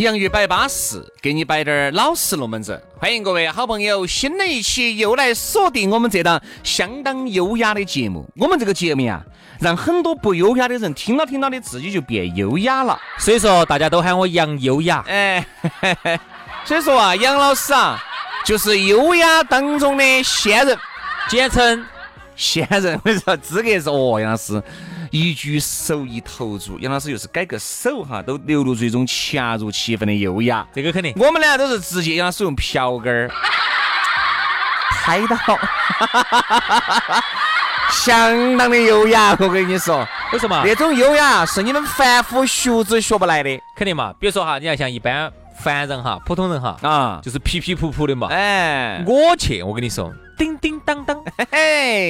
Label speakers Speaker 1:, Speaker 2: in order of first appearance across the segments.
Speaker 1: 洋芋摆巴适，给你摆点儿老实龙门阵。欢迎各位好朋友，新的一期又来锁定我们这档相当优雅的节目。我们这个节目呀，让很多不优雅的人听了听到的，自己就变优雅了。
Speaker 2: 所以说，大家都喊我杨优雅。
Speaker 1: 哎，所以说啊，杨老师啊，就是优雅当中的仙人，
Speaker 2: 简称
Speaker 1: 仙人。我跟你说资格是哦，杨老师。一举手一投足，杨老师又是改个手哈，都流露出一种恰如其分的优雅。
Speaker 2: 这个肯定，
Speaker 1: 我们呢都是直接杨老师用瓢根儿 拍到，相当的优雅。我跟你说，
Speaker 2: 为什么？
Speaker 1: 那种优雅是你们凡夫俗子学不来的，
Speaker 2: 肯定嘛。比如说哈，你要像一般凡人哈，普通人哈，啊，就是皮皮普普的嘛。哎，我去，我跟你说。叮叮当当，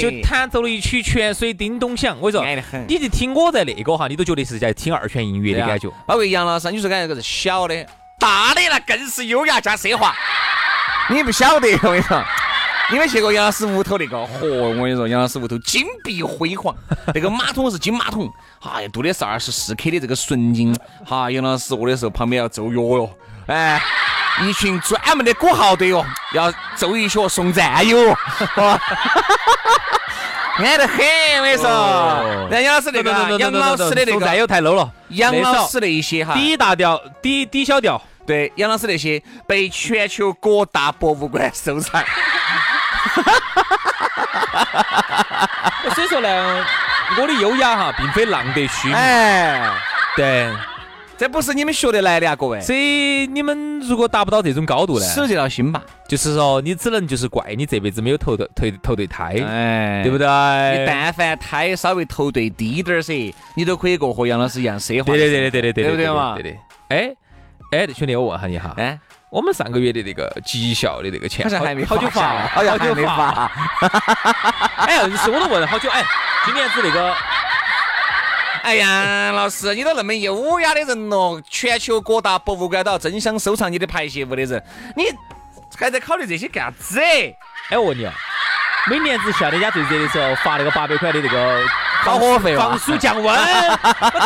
Speaker 2: 就弹奏了一曲泉水叮咚响。我跟你说，你就听我在那个哈，你都觉得是在听二泉映月的感觉。
Speaker 1: 包括杨老师，你说感觉这个是小的，大的那更是优雅加奢华。你不晓得，我跟你说，你没去过杨老师屋头那个？嚯，我跟你说，杨老师屋头金碧辉煌，那个马桶是金马桶，哎呀，镀的是二十四 K 的这个纯金。哈，杨老师卧的时候旁边要奏乐哟，哎。一群专门的鼓号队哟，要奏一曲送战友，安得很，我跟你说。杨老师那个，杨老师的那个
Speaker 2: 战友太 low 了。
Speaker 1: 杨老师那些哈，
Speaker 2: 底大调，底底小调。
Speaker 1: 对，杨老师那些被全球各大博物馆收藏。
Speaker 2: 所以说呢，我的优雅哈，并非浪得虚名。哎，对。
Speaker 1: 这不是你们学得来的啊，各位。
Speaker 2: 所以你们如果达不到这种高度呢，
Speaker 1: 死这条心吧。
Speaker 2: 就是说，你只能就是怪你这辈子没有投对投投对胎，哎，对不对？
Speaker 1: 你但凡胎稍微投对低点儿噻，你都可以过和杨老师一样奢华。
Speaker 2: 对对对对对对
Speaker 1: 对，对不对嘛？
Speaker 2: 对的。哎哎，兄弟，我问下你哈，哎，我们上个月的那个绩效的那个钱，
Speaker 1: 好像还没
Speaker 2: 好久发，
Speaker 1: 好久还没发。
Speaker 2: 哎，是我都问了好久，哎，今年子那个。
Speaker 1: 哎呀，老师，你都那么优雅的人了，全球各大博物馆都要争相收藏你的排泄物的人，你还在考虑这些干啥子？
Speaker 2: 哎，我问你啊，每年子夏天家最热的时候发那个八百块的那个。
Speaker 1: 烤火费，
Speaker 2: 防暑降温。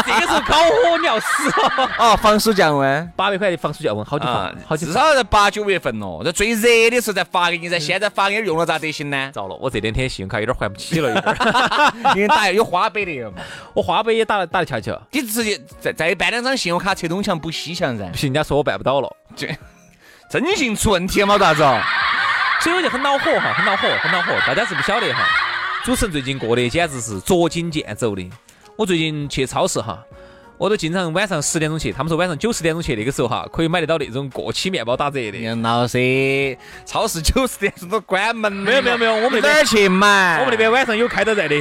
Speaker 2: 这个时候烤火你要死
Speaker 1: 哦！防暑降温，
Speaker 2: 八百块的防暑降温，好几发，好几
Speaker 1: 至少在八九月份哦，这最热的时候再发给你噻。现在发给你用了咋得行呢？
Speaker 2: 糟了，我这两天信用卡有点还不起了，有点。
Speaker 1: 因为打有花呗的，
Speaker 2: 我花呗也打打得翘翘。
Speaker 1: 你直接再再办两张信用卡，拆东墙补西墙噻。
Speaker 2: 不行，人家说我办不到了，
Speaker 1: 这 征信出问题了嘛？咋子？
Speaker 2: 所以我就很恼火哈，很恼火，很恼火。大家是不晓得哈。主持人最近过得简直是捉襟见肘的。我最近去超市哈，我都经常晚上十点钟去。他们说晚上九十点钟去，那个时候哈可以买得到那种过期面包打折的。
Speaker 1: 杨老师，超市九十点钟都关门。
Speaker 2: 没有没有没有，我们那
Speaker 1: 边去买。
Speaker 2: 我们那边晚上有开到在的。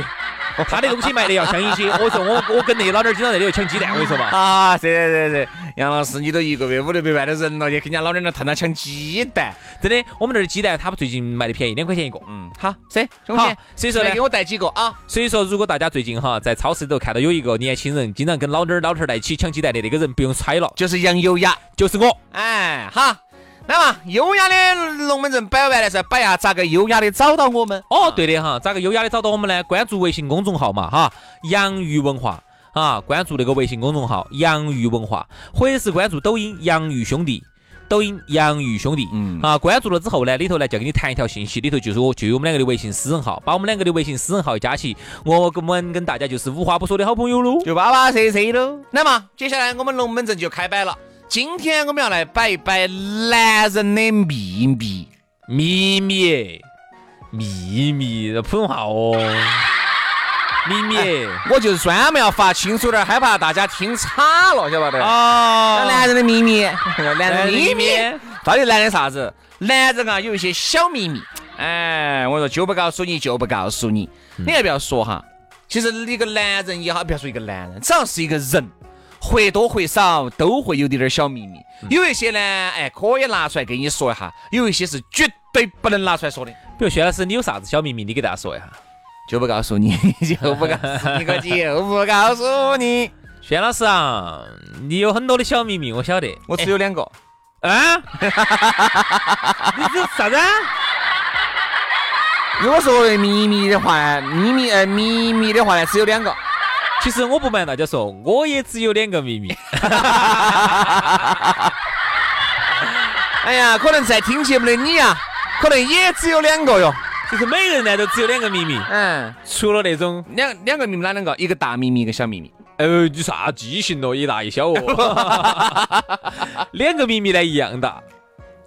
Speaker 2: 他的东西卖的要香一些。我说我我跟那老点儿经常在里头抢鸡蛋，我跟你说嘛。
Speaker 1: 啊，是是是，杨老师，你都一个月五六百万的人了，你跟人家老点儿那探他抢鸡蛋，
Speaker 2: 真的。我们那儿的鸡蛋，他们最近卖的便宜，两块钱一个。
Speaker 1: 嗯，好，是，兄弟，
Speaker 2: 所以说呢，
Speaker 1: 给我带几个啊。
Speaker 2: 所以说，如果大家最近哈在超市里头看到有一个年轻人经常跟老点儿老头儿在一起抢鸡蛋的那个人，不用猜了，
Speaker 1: 就是杨优雅，
Speaker 2: 就是我。
Speaker 1: 哎，好。那么优雅的龙门阵摆完了噻，摆下咋个优雅的找到我们？
Speaker 2: 哦，对的哈，咋个优雅的找到我们呢？关注微信公众号嘛哈，洋芋文化啊，关注那个微信公众号洋芋文化，或者是关注抖音洋芋兄弟，抖音洋芋兄弟，嗯啊，关注了之后呢，里头呢就给你弹一条信息，里头就是我就有我们两个的微信私人号，把我们两个的微信私人号加起，我跟我们跟大家就是无话不说的好朋友喽，
Speaker 1: 就巴巴适适喽。那么接下来我们龙门阵就开摆了。今天我们要来摆一摆男人的秘密，
Speaker 2: 秘密，秘密，这普通话哦。秘密
Speaker 1: 我就是专门要发清楚点，害怕大家听岔了，晓不得？
Speaker 2: 哦
Speaker 1: 男人的秘密，男人的秘密到底男人啥子？男人啊，有一些小秘密，哎，我说就不告诉你，就不告诉你。你要不要说哈？其实一个男人也好，不要说一个男人，只要是一个人，或多或少都会有点点小秘密。有一些呢，哎，可以拿出来给你说一下；有一些是绝对不能拿出来说的。
Speaker 2: 比如薛老师，你有啥子小秘密？你给大家说一下。
Speaker 1: 就不告诉你，就不告诉你，我就不告诉你。
Speaker 2: 薛老师啊，你有很多的小秘密，我晓得。
Speaker 1: 我只有两个，
Speaker 2: 啊？你这啥子啊？
Speaker 1: 如果说秘密的话，秘密呃秘密的话呢，只有两个。
Speaker 2: 其实我不瞒大家说，我也只有两个秘密。
Speaker 1: 哎呀，可能在听节目的你呀，可能也只有两个哟。
Speaker 2: 就是每个人呢都只有两个秘密，
Speaker 1: 嗯，
Speaker 2: 除了那种，
Speaker 1: 两两个秘密哪两个？一个大秘密，一个小秘密。
Speaker 2: 呃，你啥记性咯，一大一小哦。两个秘密呢一样大，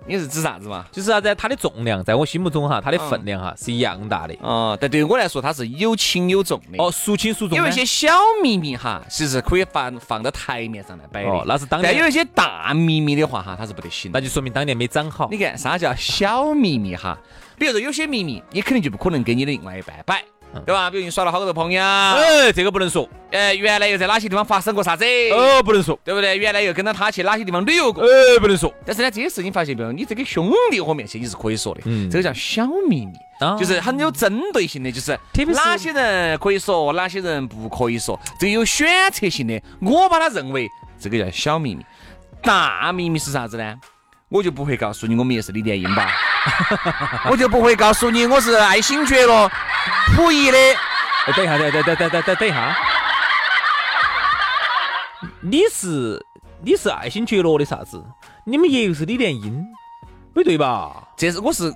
Speaker 1: 你是指啥子嘛？
Speaker 2: 就是啥子？它的重量在我心目中哈，它的分量哈是一样大的。
Speaker 1: 哦，但对于我来说，它是有轻有重的。
Speaker 2: 哦，孰轻孰重呢？
Speaker 1: 有一些小秘密哈，其实可以放放到台面上来摆的。
Speaker 2: 哦，那是当年，
Speaker 1: 但有一些大秘密的话哈，它是不得行。
Speaker 2: 那就说明当年没长好
Speaker 1: 你。看啥叫小秘密哈？比如说有些秘密，你肯定就不可能给你的另外一半摆，对吧？比如你耍了好多朋友，
Speaker 2: 哎，这个不能说，
Speaker 1: 呃，原来又在哪些地方发生过啥子，
Speaker 2: 哦，不能说，
Speaker 1: 对不对？原来又跟着他去哪些地方旅游过。
Speaker 2: 哎，不能说。
Speaker 1: 但是呢，这些事情发现没有，你这个兄弟伙面前你是可以说的，
Speaker 2: 嗯
Speaker 1: 这个叫小秘密，
Speaker 2: 啊
Speaker 1: 就是很有针对性的，就是哪些人可以说，哪些人不可以说，这个有选择性的。我把它认为这个叫小秘密，大秘密是啥子呢？我就不会告诉你我们也是李连英吧，我就不会告诉你我是爱新觉罗溥仪的。
Speaker 2: 哎，等一下，等等等等等等等一下，你是你是爱新觉罗的啥子？你们爷又是李莲英，没对吧？
Speaker 1: 这是我是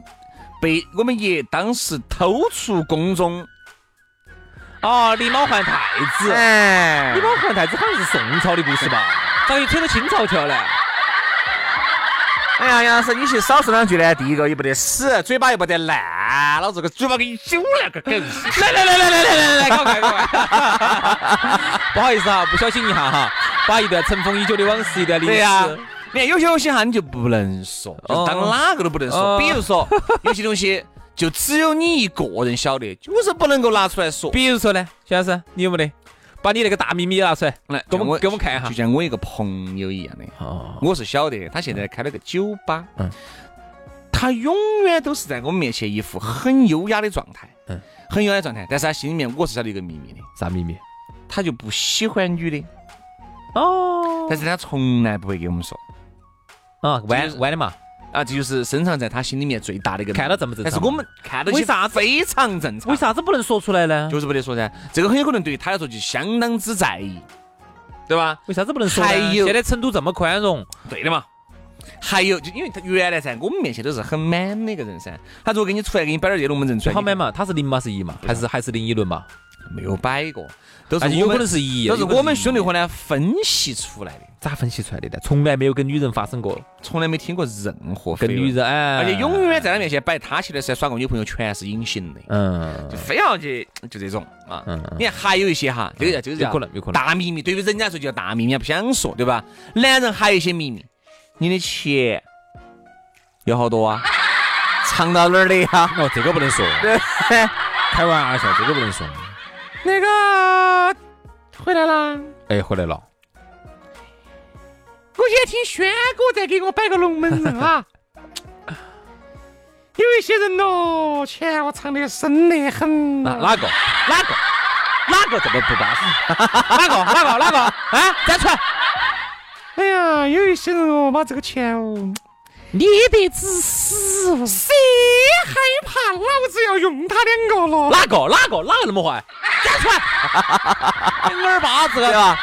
Speaker 1: 被我们爷当时偷出宫中，
Speaker 2: 啊，狸猫换太子，
Speaker 1: 哎
Speaker 2: 狸猫换太子好像是宋朝的故事吧？咋又扯到清朝去了呢？
Speaker 1: 哎呀，杨老师，你去少说两句呢。第一个又不得死，嘴巴又不得烂，老子个嘴巴给你揪了个梗。
Speaker 2: 来来来来来来来来，搞快搞快！不好意思哈，不小心一下哈，把一段尘封已久的往事，一段历史。
Speaker 1: 对呀、你看有些东西哈，你就不能说，就当哪个都不能说。
Speaker 2: 哦
Speaker 1: 比如说，有些东西就只有你一个人晓得，就是不能够拿出来说。
Speaker 2: 比如说呢，徐老师，你有没得把你那个大秘密拿出来，
Speaker 1: 来，
Speaker 2: 给我们给我们看一下。
Speaker 1: 就？像我一个朋友一样的，
Speaker 2: 哦，
Speaker 1: 我是晓得，他现在开了个酒吧，
Speaker 2: 嗯，
Speaker 1: 他永远都是在我们面前一副很优雅的状态，
Speaker 2: 嗯，
Speaker 1: 很优雅的状态，但是他心里面我是晓得一个秘密的，
Speaker 2: 啥秘密？
Speaker 1: 他就不喜欢女的，
Speaker 2: 哦。
Speaker 1: 但是他从来不会给我们说。
Speaker 2: 啊，
Speaker 1: 就是
Speaker 2: 弯弯的嘛，
Speaker 1: 啊，这就是深藏在他心里面最大的一个。
Speaker 2: 看到这么正常
Speaker 1: 但是我们看到起
Speaker 2: 为啥子
Speaker 1: 非常正常？
Speaker 2: 为？啥子不能说出来呢？
Speaker 1: 就是不得说噻，这个很有可能对于他来说就相当之在意，对吧？
Speaker 2: 为啥子不能说呢？
Speaker 1: 还有
Speaker 2: 现在成都这么宽容，
Speaker 1: 对的嘛。还有，就因为他原来噻我们面前都是很 man 的一个人噻，他如果给你出来给你摆点这龙门阵出来，
Speaker 2: 好 man 嘛？他是零嘛是一嘛？还是还是零一轮嘛？
Speaker 1: 没有摆过，都是
Speaker 2: 有可能是一，
Speaker 1: 都是我们兄弟
Speaker 2: 伙
Speaker 1: 伙呢分析出来的，
Speaker 2: 咋分析出来的呢？从来没有跟女人发生过，
Speaker 1: 从来没听过任何
Speaker 2: 跟女，人哎，
Speaker 1: 而且永远在他面前摆他去的时候耍过女朋友全是隐形的，
Speaker 2: 嗯
Speaker 1: 就非要去就这种啊。
Speaker 2: 嗯嗯
Speaker 1: 你看还有一些哈，这个叫这
Speaker 2: 可能有可能
Speaker 1: 大秘密，对于人家来说就叫大秘密，不想说，对吧？男人还有一些秘密，你的钱有好多啊？藏到哪儿的呀？
Speaker 2: 哦，这个不能说，开玩笑，这个不能说。
Speaker 1: 那个回来啦。
Speaker 2: 哎，回来了，
Speaker 1: 我今天听轩哥在给我摆个龙门阵啊。有一些人哦，钱我藏得深得很
Speaker 2: 哪哪个哪个哪个这么不巴适？哪个哪个哪个啊？站出来！
Speaker 1: 哎呀，有一些人哦，把这个钱哦捏得仔死哦，谁害怕老子要用他两个了？
Speaker 2: 哪个哪个哪个那么坏？站出来！你耳巴子
Speaker 1: 对吧？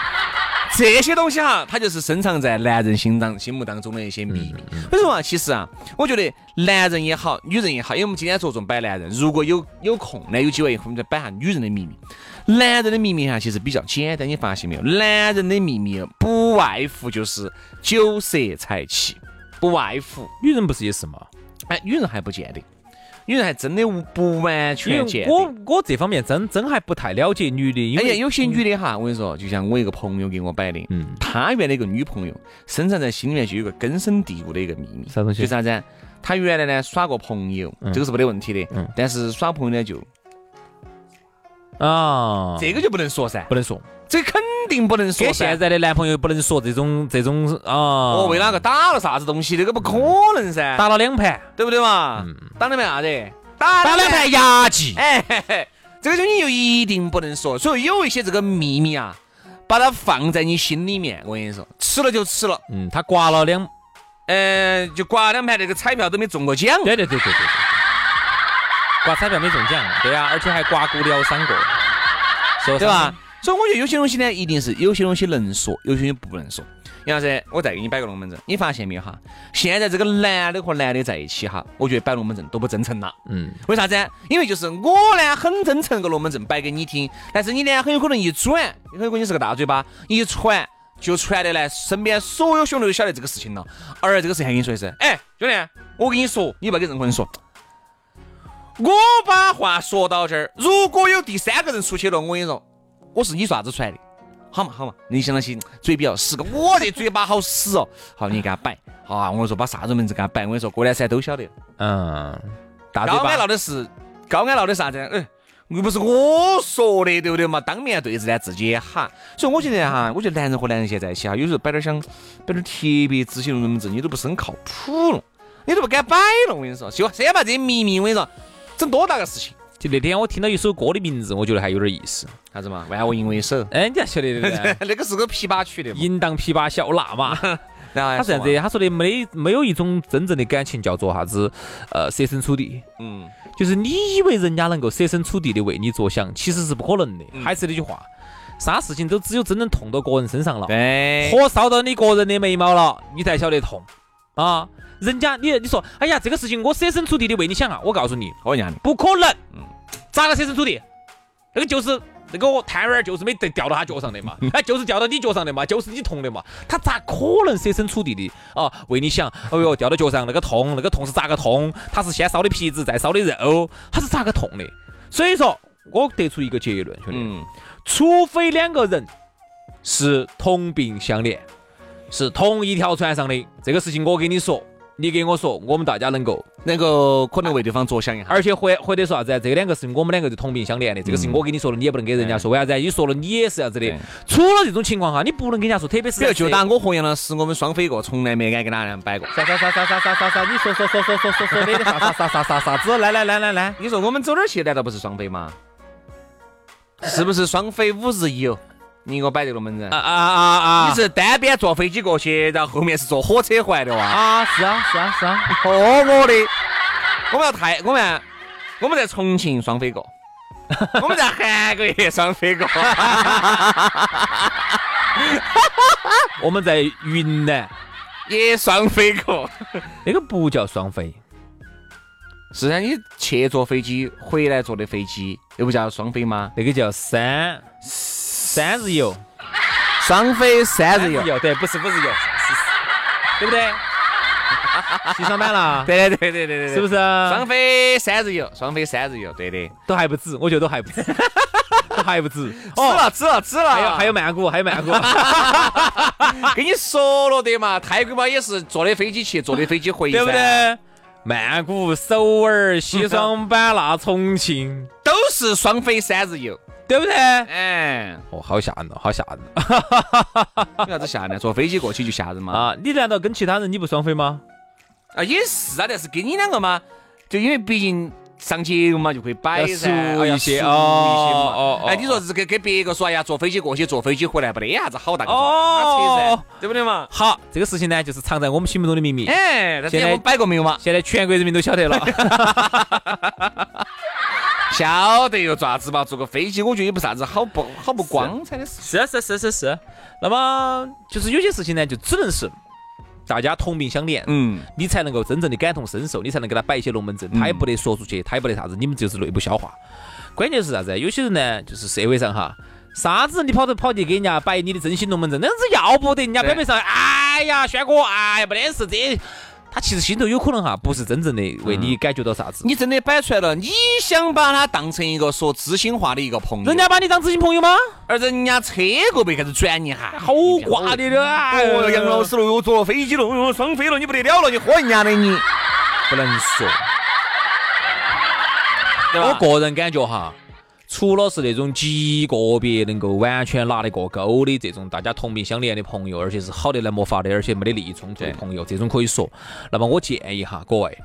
Speaker 1: 这些东西哈，它就是深藏在男人心当心目当中的一些秘密。为什么啊？其实啊，我觉得男人也好，女人也好，因为我们今天着重摆男人，如果有有空呢，有机会我们再摆下女人的秘密。男人的秘密哈，其实比较简单，你发现没有？男人的秘密不外乎就是酒色财气，不外乎。
Speaker 2: 女人不是也是吗？
Speaker 1: 哎，女人还不见得，女人还真的不完全见得。
Speaker 2: 我我这方面真真还不太了解女的，因
Speaker 1: 哎呀，
Speaker 2: 为
Speaker 1: 有些女的哈，我跟你说，就像我一个朋友给我摆的，
Speaker 2: 嗯。
Speaker 1: 他原来一个女朋友，深藏在心里面就有个根深蒂固的一个秘密，
Speaker 2: 啥东西？
Speaker 1: 就啥子？啊？他原来呢耍过朋友，
Speaker 2: 嗯。
Speaker 1: 这个是没得问题的，
Speaker 2: 嗯。
Speaker 1: 但是耍朋友呢就
Speaker 2: 啊，
Speaker 1: 这个就不能说噻，
Speaker 2: 不能说，
Speaker 1: 这肯定不能说。
Speaker 2: 跟现在的男朋友不能说这种这种啊，
Speaker 1: 哦，为哪个打了啥子东西？这个不可能噻，
Speaker 2: 打了两盘，
Speaker 1: 对不对嘛？
Speaker 2: 嗯
Speaker 1: 打两盘啥子？打
Speaker 2: 打两盘牙祭，
Speaker 1: 哎，嘿嘿，这个东西就一定不能说。所以有一些这个秘密啊，把它放在你心里面，我跟你说，吃了就吃了。
Speaker 2: 嗯，他刮了两，
Speaker 1: 呃，就刮了两盘那个彩票都没中过奖。
Speaker 2: 对对对对对对，刮彩票没中奖，对呀，而且还刮骨疗伤过，受
Speaker 1: 对吧
Speaker 2: 伤？？
Speaker 1: 所以我觉得有些东西呢，一定是有些东西能说，有些东西不能说。杨老师，我再给你摆个龙门阵，你发现没有哈？现在这个男的和男的在一起哈，我觉得摆龙门阵都不真诚了。
Speaker 2: 嗯，
Speaker 1: 为啥子？因为就是我呢很真诚个龙门阵摆给你听，但是你呢很有可能一转，很有可能你是个大嘴巴，一传就传的呢，身边所有兄弟都晓得这个事情了。而这个事情还跟你说的是，哎，兄弟，我跟你说，你不要跟任何人说。我把话说到这儿，如果有第三个人出去了，我跟你说，我是你啥子出来的？好嘛好嘛，你相当心嘴比较实个，我的嘴巴好死哦。好，你给他摆，好啊，我跟你说把啥子名字给他摆，我跟你说过两三都晓得。
Speaker 2: 嗯，大嘴巴
Speaker 1: 高安闹的是高安闹的啥子？哎，又不是我说的，对不对嘛？当面对质呢，自己也哈。所以我觉得哈，我觉得男人和男人现在在一起哈，有时候摆点想摆点特别执行龙门阵，你都不是很靠谱了，你都不敢摆了。我跟你说，就先把这些秘密，我跟你说，整多大个事情？
Speaker 2: 就那天我听到一首歌的名字，我觉得还有点意思。
Speaker 1: 啥子嘛？万我因为首，
Speaker 2: 哎，你还晓得的？
Speaker 1: 那个是个琵琶曲的嘛。
Speaker 2: 淫荡琵琶小喇嘛，
Speaker 1: 然后
Speaker 2: 他是这样子，他说的没没有一种真正的感情叫做啥子，呃，设身处地。
Speaker 1: 嗯，
Speaker 2: 就是你以为人家能够设身处地的为你着想，其实是不可能的。
Speaker 1: 嗯
Speaker 2: 还是那句话，啥事情都只有真正痛到个人身上了，
Speaker 1: 对，
Speaker 2: 火烧到你个人的眉毛了，你才晓得痛啊！人家你你说，哎呀，这个事情我设身处地的为你想啊，我告诉你，
Speaker 1: 我跟你讲的，
Speaker 2: 不可能。
Speaker 1: 嗯
Speaker 2: 咋个设身处地？那个就是那个摊儿就是没得掉到他脚上的嘛，哎，就是掉到你脚上的嘛，就是你痛的嘛，他咋可能设身处地的啊为你想？哎呦，掉到脚上那个痛，那个痛是咋个痛？他是先烧的皮子，再烧的肉，他是咋个痛的？所以说，我得出一个结论，兄弟，
Speaker 1: 嗯，
Speaker 2: 除非两个人是同病相怜，是同一条船上的，这个事情我跟你说，你给我说，我们大家能够
Speaker 1: 能够可能为对方着想一下。
Speaker 2: 而且或或者说啥子啊？这两个是我们两个就同病相怜的，这个事情我跟你说了，你也不能给人家说，为啥子啊？你说了你也是这样子的
Speaker 1: 对。
Speaker 2: 除了这种情况哈，你不能跟人家说，特别是
Speaker 1: 比如就
Speaker 2: 在
Speaker 1: 拿我和杨老师，我们双飞过，从来没敢跟哪样摆过。
Speaker 2: 啥啥啥啥啥啥啥啥，你说说说说说说说那个啥啥啥啥啥啥子？来来来来来，
Speaker 1: 你说我们走哪儿去？难道不是双飞吗？是不是双飞五日游？你给我摆这个龙门阵
Speaker 2: 啊。啊啊啊！
Speaker 1: 你是单边坐飞机过去，然后后面是坐火车回来的哇？
Speaker 2: 啊是啊是啊是啊，
Speaker 1: 哦我的，我们要太我们我们在重庆双飞过，我们在韩国也双飞过，
Speaker 2: 我们在云南
Speaker 1: 也双飞过。
Speaker 2: 那个不叫双飞，
Speaker 1: 是啊，你去坐飞机，回来坐的飞机，那不叫双飞吗？
Speaker 2: 那个叫三三日游，
Speaker 1: 双飞三日游。
Speaker 2: 游对，不是五日游，对不对？去上班了，
Speaker 1: 对对对对对对，
Speaker 2: 是不是？
Speaker 1: 双飞三日游，双飞三日游，对的。
Speaker 2: 都还不止，我觉得都还不止，都还不止。
Speaker 1: 止了，止了，止了。
Speaker 2: 还有还有曼谷，还有曼谷，
Speaker 1: 跟你说了的嘛，泰国嘛也是坐的飞机去，坐的飞机回，
Speaker 2: 对不？对？曼谷、首尔、西双版纳、重庆，
Speaker 1: 都是双飞三日游。
Speaker 2: 对不对？
Speaker 1: 哎，
Speaker 2: 哦，好吓人哦，好吓人哦
Speaker 1: 有啥子吓人？坐飞机过去就吓人嘛？
Speaker 2: 啊！你难道跟其他人你不双飞吗？
Speaker 1: 啊，也是啊，但是跟你两个嘛，就因为毕竟上节目嘛，就会摆噻，
Speaker 2: 熟一些
Speaker 1: 哎呀熟一些嘛。
Speaker 2: 哦哦哦
Speaker 1: 哎，你说是跟跟别个说，哎呀，坐飞机过去，坐飞机回来，不得啥子好大个
Speaker 2: 哦
Speaker 1: 对不对嘛？
Speaker 2: 好，这个事情呢，就是藏在我们心目中的秘密。
Speaker 1: 哎，那
Speaker 2: 现在
Speaker 1: 我摆过没有嘛？
Speaker 2: 现在全国人民都晓得了。
Speaker 1: 晓得又爪子嘛？坐个飞机，我觉得也不啥子好不好不光彩的事。
Speaker 2: 是是是是是。那么就是有些事情呢，就只能是大家同病相怜，
Speaker 1: 嗯，
Speaker 2: 你才能够真正的感同身受，你才能给他摆一些龙门阵，他也不得说出去，他也不得啥子，你们就是内部消化。关键是啥子？有些人呢，就是社会上哈，啥子你跑都跑去给人家摆你的真心龙门阵，那样子要不得人家表面上，哎呀，轩哥，哎呀，没得事，这他其实心头有可能哈，不是真正的为你感觉到啥子。
Speaker 1: 你真的摆出来了，你想把他当成一个说知心话的一个朋友，
Speaker 2: 人家把你当知心朋友吗？
Speaker 1: 而人家车过被开始转你哈，
Speaker 2: 好挂的了。
Speaker 1: 哦，杨老师了，又坐飞机了，又双飞了，你不得了了，你喝人家的你，
Speaker 2: 不能说。我个人感觉哈。除了是那种极个别能够完全拿得过钩的这种大家同病相怜的朋友，而且是好的来没法的，而且没得利益冲突的朋友，这种可以说。那么我建议哈各位，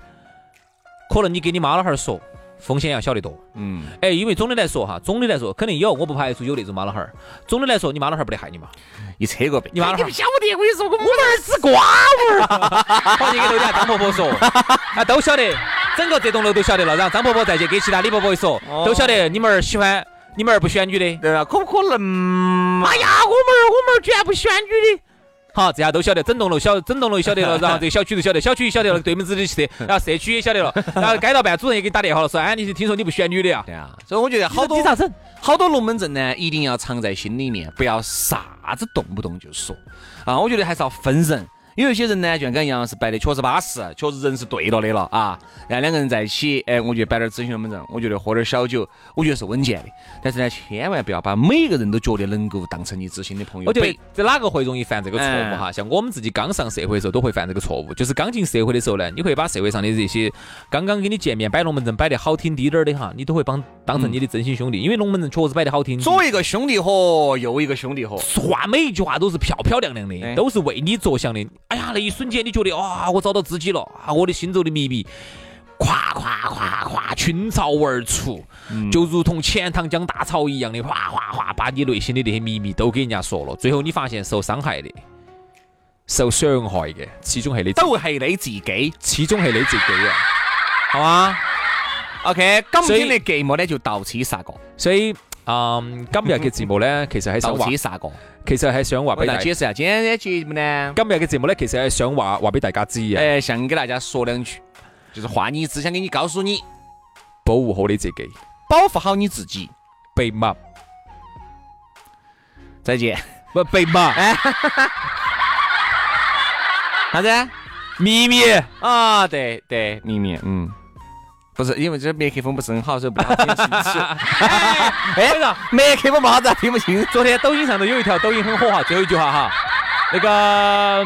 Speaker 2: 可能你给你妈老汉儿说。风险要小得多，嗯，哎，因为总的来说哈，总的来说肯定有，我不排除有那种妈老汉儿。总的来说，你妈老汉儿不得害你嘛？
Speaker 1: 一车个
Speaker 2: 你妈老汉儿。
Speaker 1: 你晓得，我跟你说，我
Speaker 2: 们儿是瓜娃儿。好，你给楼底下张婆婆说，啊，都晓得，整个这栋楼都晓得了。然后张婆婆再去给其他李婆婆一说，都晓得你们儿喜欢，你们儿不喜欢女的，
Speaker 1: 对吧？可不可能？
Speaker 2: 哎呀，我们儿，我们儿居然不喜欢女的。好，这下都晓得，整栋楼晓，整栋楼晓得了，然后这个小区都晓得，小区晓得了，对门子的社然后社区也晓得了，然后街道办主任也给你打电话了，说，哎，你听说你不选女的呀？
Speaker 1: 对啊，所以我觉得好多
Speaker 2: 你咋整？
Speaker 1: 好多龙门阵呢，一定要藏在心里面，不要啥子动不动就说啊。我觉得还是要分人。有一些人呢，就像跟杨老师摆的，确实巴适，确实人是对了的了啊。然后两个人在一起，哎，我觉得摆点咨询门阵，我觉得喝点小酒，我觉得是稳健的。但是呢，千万不要把每个人都觉得能够当成你知心的朋友。
Speaker 2: 我觉得这哪个会容易犯这个错误哈？像我们自己刚上社会的时候，都会犯这个错误。就是刚进社会的时候呢，你会把社会上的这些刚刚跟你见面摆龙门阵摆得好听滴点儿的哈，你都会帮当成你的真心兄弟，因为龙门阵确实摆得好听。
Speaker 1: 左一个兄弟伙，右一个兄弟伙，
Speaker 2: 话每一句话都是漂漂亮亮的，都是为你着想的。哎呀，那一瞬间。你觉得啊，我找到知己了啊，我的心中的秘密，咵咵咵咵群巢而出，就如同钱塘江大潮一样的哗哗哗，把你内心的那些秘密都给人家说了。最后你发现受伤害的、受伤害的，其中系你，
Speaker 1: 都系你自己，
Speaker 2: 其中系你自己啊，好吗
Speaker 1: ？OK，今天的节目呢就到此煞过，
Speaker 2: 所以。嗯，今日嘅节目咧，其实喺想
Speaker 1: 話，
Speaker 2: 其实系想话俾大家
Speaker 1: 解释下今日嘅节目呢。
Speaker 2: 今日嘅节目咧，其实系想话话俾大家知啊。
Speaker 1: 诶，想给大家说两句，就是话你只想给你告诉你，
Speaker 2: 保护好你自己，
Speaker 1: 保护好你自己。
Speaker 2: 被骂，
Speaker 1: 再见。
Speaker 2: 不被骂。
Speaker 1: 啥子？
Speaker 2: 秘密
Speaker 1: 啊？对对，秘密。嗯。不是，因为这麦克风不是很好，所以不听清楚。
Speaker 2: 哎，
Speaker 1: 麦克风不好子听不清。
Speaker 2: 昨天抖音上头有一条抖音很火哈，最后一句话哈，那个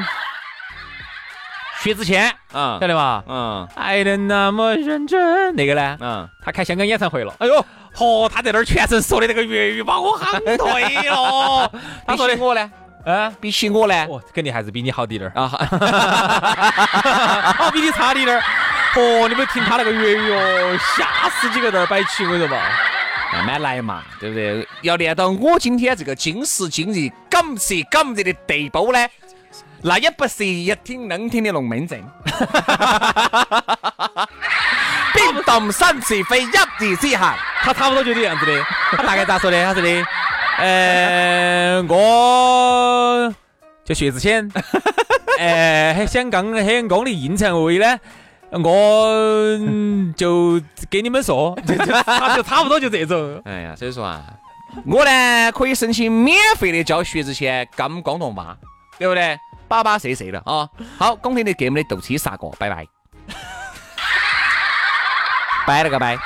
Speaker 2: 薛之谦，嗯，晓得吧？嗯，爱的那么认真，那个呢？嗯，他开香港演唱会了。哎呦，嚯，他在那儿全程说的那个粤语把我喊对了。
Speaker 1: 他说的我呢？嗯，比起我呢？
Speaker 2: 哦，肯定还是比你好滴点儿啊。好，比你差滴点儿。哦，你没听他那个粤语哦，吓死几个在那儿摆起，我跟你说嘛，
Speaker 1: 慢慢来嘛，对不对？要练到我今天这个今时今日敢是敢热的地步呢，那也不是一天两天的龙门阵。冰冻三尺非一日之寒，
Speaker 2: 他差不多就这样子的。他大概咋说的？他说的，呃，我叫薛之谦，呃，香港香港的演唱会呢。我就给你们说，就就差不多就这种。
Speaker 1: 哎呀，所以说啊，我呢可以申请免费的教薛之谦讲广东话，对不对？巴巴适适的啊。好，今天的节目的到此杀过，拜拜。拜了个拜。